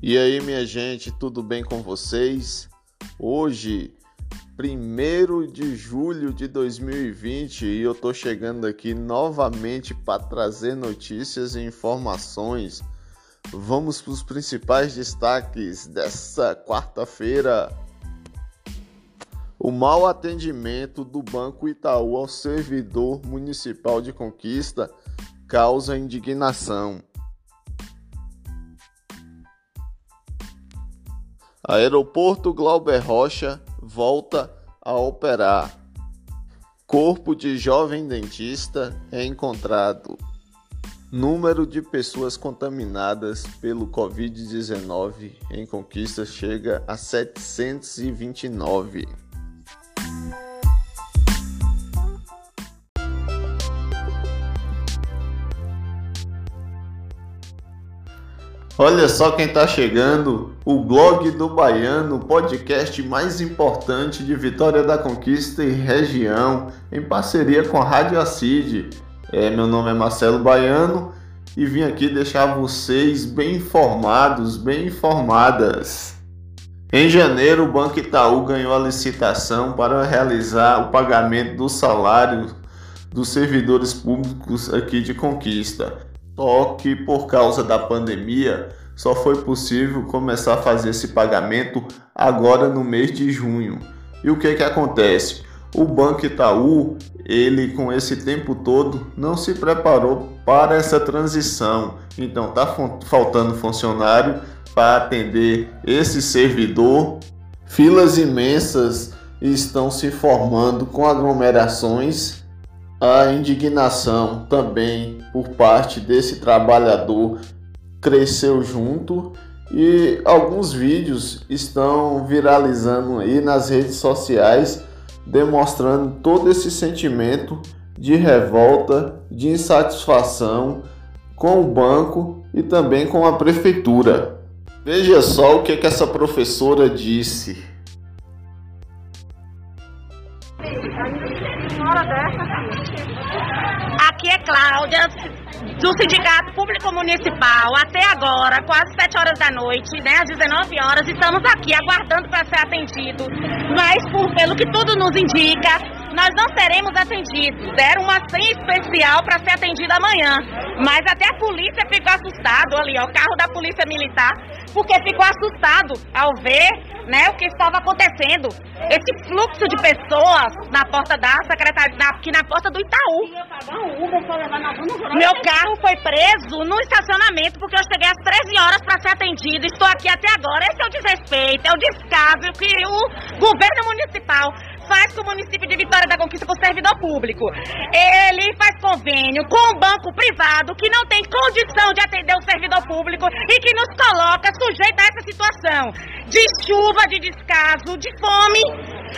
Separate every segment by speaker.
Speaker 1: E aí, minha gente, tudo bem com vocês? Hoje, 1 de julho de 2020, e eu tô chegando aqui novamente para trazer notícias e informações. Vamos para os principais destaques dessa quarta-feira. O mau atendimento do Banco Itaú ao servidor municipal de Conquista causa indignação. Aeroporto Glauber Rocha volta a operar. Corpo de jovem dentista é encontrado. Número de pessoas contaminadas pelo Covid-19 em Conquista chega a 729. Olha só quem está chegando, o blog do Baiano, o podcast mais importante de Vitória da Conquista e região, em parceria com a Rádio Acid. É, meu nome é Marcelo Baiano e vim aqui deixar vocês bem informados, bem informadas. Em janeiro, o Banco Itaú ganhou a licitação para realizar o pagamento do salário dos servidores públicos aqui de Conquista. Só que por causa da pandemia só foi possível começar a fazer esse pagamento agora no mês de junho. E o que que acontece? O Banco Itaú, ele com esse tempo todo não se preparou para essa transição. Então tá faltando funcionário para atender esse servidor. Filas imensas estão se formando com aglomerações a indignação também por parte desse trabalhador cresceu junto e alguns vídeos estão viralizando aí nas redes sociais demonstrando todo esse sentimento de revolta, de insatisfação com o banco e também com a prefeitura. Veja só o que, que essa professora disse.
Speaker 2: Aqui é Cláudia, do Sindicato Público Municipal. Até agora, quase 7 horas da noite, né, às 19 horas, estamos aqui aguardando para ser atendidos. Mas, por, pelo que tudo nos indica, nós não seremos atendidos. Deram uma senha especial para ser atendida amanhã. Mas até a polícia ficou assustado ali, ó, o carro da polícia militar, porque ficou assustado ao ver né, o que estava acontecendo. Esse fluxo de pessoas na porta da secretaria, aqui na porta do Itaú. Meu carro foi preso no estacionamento porque eu cheguei às 13 horas para ser atendido. Estou aqui até agora. Esse é o desrespeito, é o descaso que o governo municipal faz com o município de Vitória da Conquista com o servidor público. Ele faz convênio com um banco privado que não tem condição de atender o servidor público e que nos coloca sujeito a essa situação de chuva, de descaso, de fome,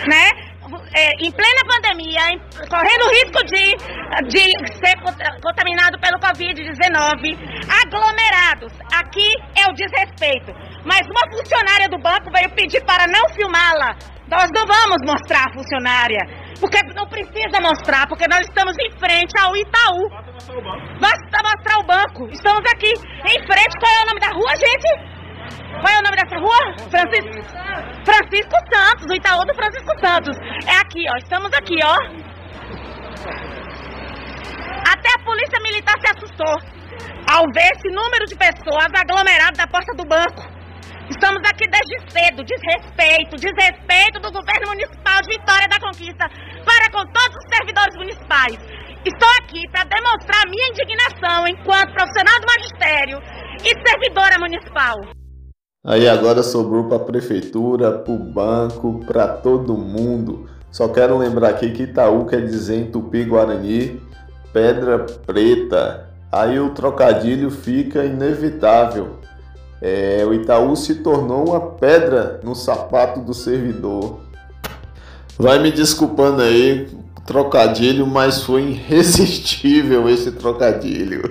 Speaker 2: né? É, em plena pandemia, em, correndo risco de, de ser contaminado pelo Covid-19, aglomerados. Aqui é o desrespeito. Mas uma funcionária do banco veio pedir para não filmá-la nós não vamos mostrar a funcionária, porque não precisa mostrar, porque nós estamos em frente ao Itaú. Basta mostrar o banco. Estamos aqui em frente. Qual é o nome da rua, gente? Qual é o nome dessa rua? Francisco, Francisco Santos, o Itaú do Francisco Santos. É aqui, ó. Estamos aqui, ó. Até a polícia militar se assustou ao ver esse número de pessoas aglomeradas na porta do banco. Estamos aqui desde cedo, desrespeito, desrespeito do governo municipal de Vitória da Conquista para com todos os servidores municipais. Estou aqui para demonstrar minha indignação enquanto profissional do magistério e servidora municipal.
Speaker 1: Aí agora sobrou para a prefeitura, para o banco, para todo mundo. Só quero lembrar aqui que Itaú quer dizer em Tupi-Guarani pedra preta. Aí o trocadilho fica inevitável. É, o Itaú se tornou uma pedra no sapato do servidor. Vai me desculpando aí, trocadilho, mas foi irresistível esse trocadilho.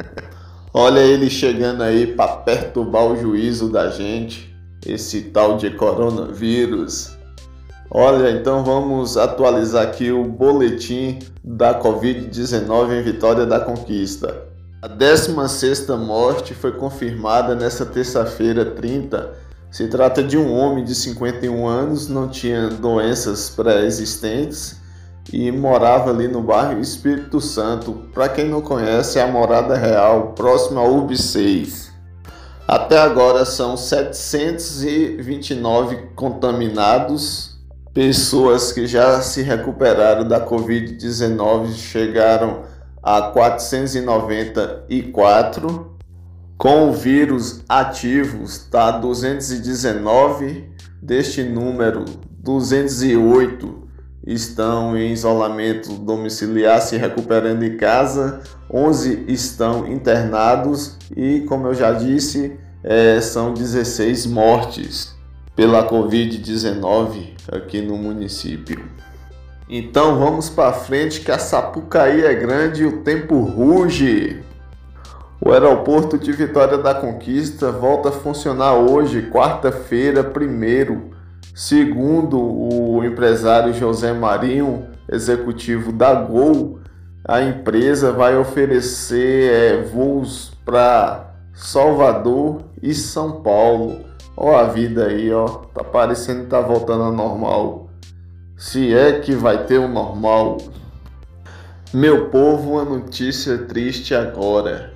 Speaker 1: Olha ele chegando aí para perturbar o juízo da gente, esse tal de coronavírus. Olha, então vamos atualizar aqui o boletim da Covid-19 em Vitória da Conquista. A 16 morte foi confirmada nesta terça-feira 30. Se trata de um homem de 51 anos, não tinha doenças pré-existentes e morava ali no bairro Espírito Santo. Para quem não conhece, é a Morada Real, próxima ao UB 6. Até agora são 729 contaminados. Pessoas que já se recuperaram da Covid-19 chegaram a 494. Com o vírus ativos está 219. Deste número, 208 estão em isolamento domiciliar, se recuperando em casa. 11 estão internados e, como eu já disse, é, são 16 mortes pela Covid-19 aqui no município. Então vamos para frente que a Sapucaí é grande e o tempo ruge. O aeroporto de Vitória da Conquista volta a funcionar hoje, quarta-feira, primeiro, segundo o empresário José Marinho, executivo da Gol. A empresa vai oferecer é, voos para Salvador e São Paulo. Ó a vida aí, ó, tá parecendo que tá voltando ao normal se é que vai ter o um normal. Meu povo, uma notícia triste agora.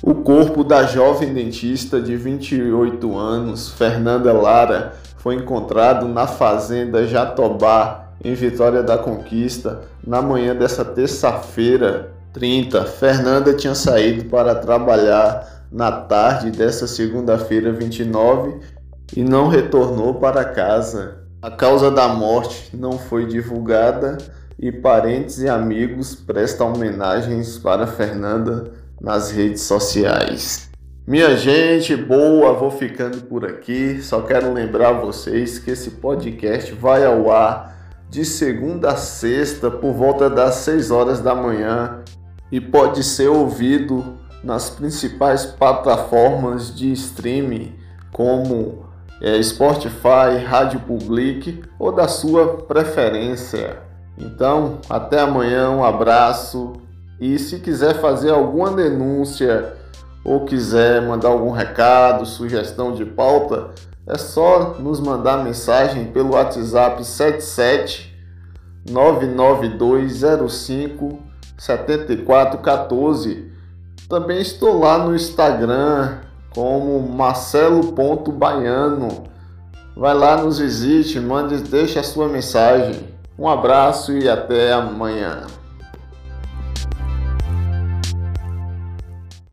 Speaker 1: O corpo da jovem dentista de 28 anos, Fernanda Lara, foi encontrado na fazenda Jatobá, em Vitória da Conquista, na manhã dessa terça-feira, 30. Fernanda tinha saído para trabalhar na tarde dessa segunda-feira, 29, e não retornou para casa. A causa da morte não foi divulgada e parentes e amigos prestam homenagens para Fernanda nas redes sociais. Minha gente boa, vou ficando por aqui. Só quero lembrar vocês que esse podcast vai ao ar de segunda a sexta por volta das 6 horas da manhã e pode ser ouvido nas principais plataformas de streaming como Spotify, Rádio Public ou da sua preferência. Então, até amanhã, um abraço e se quiser fazer alguma denúncia ou quiser mandar algum recado, sugestão de pauta, é só nos mandar mensagem pelo WhatsApp 77 99205 7414. Também estou lá no Instagram, como marcelo.baiano. Vai lá, nos visite, mande, deixe a sua mensagem. Um abraço e até amanhã.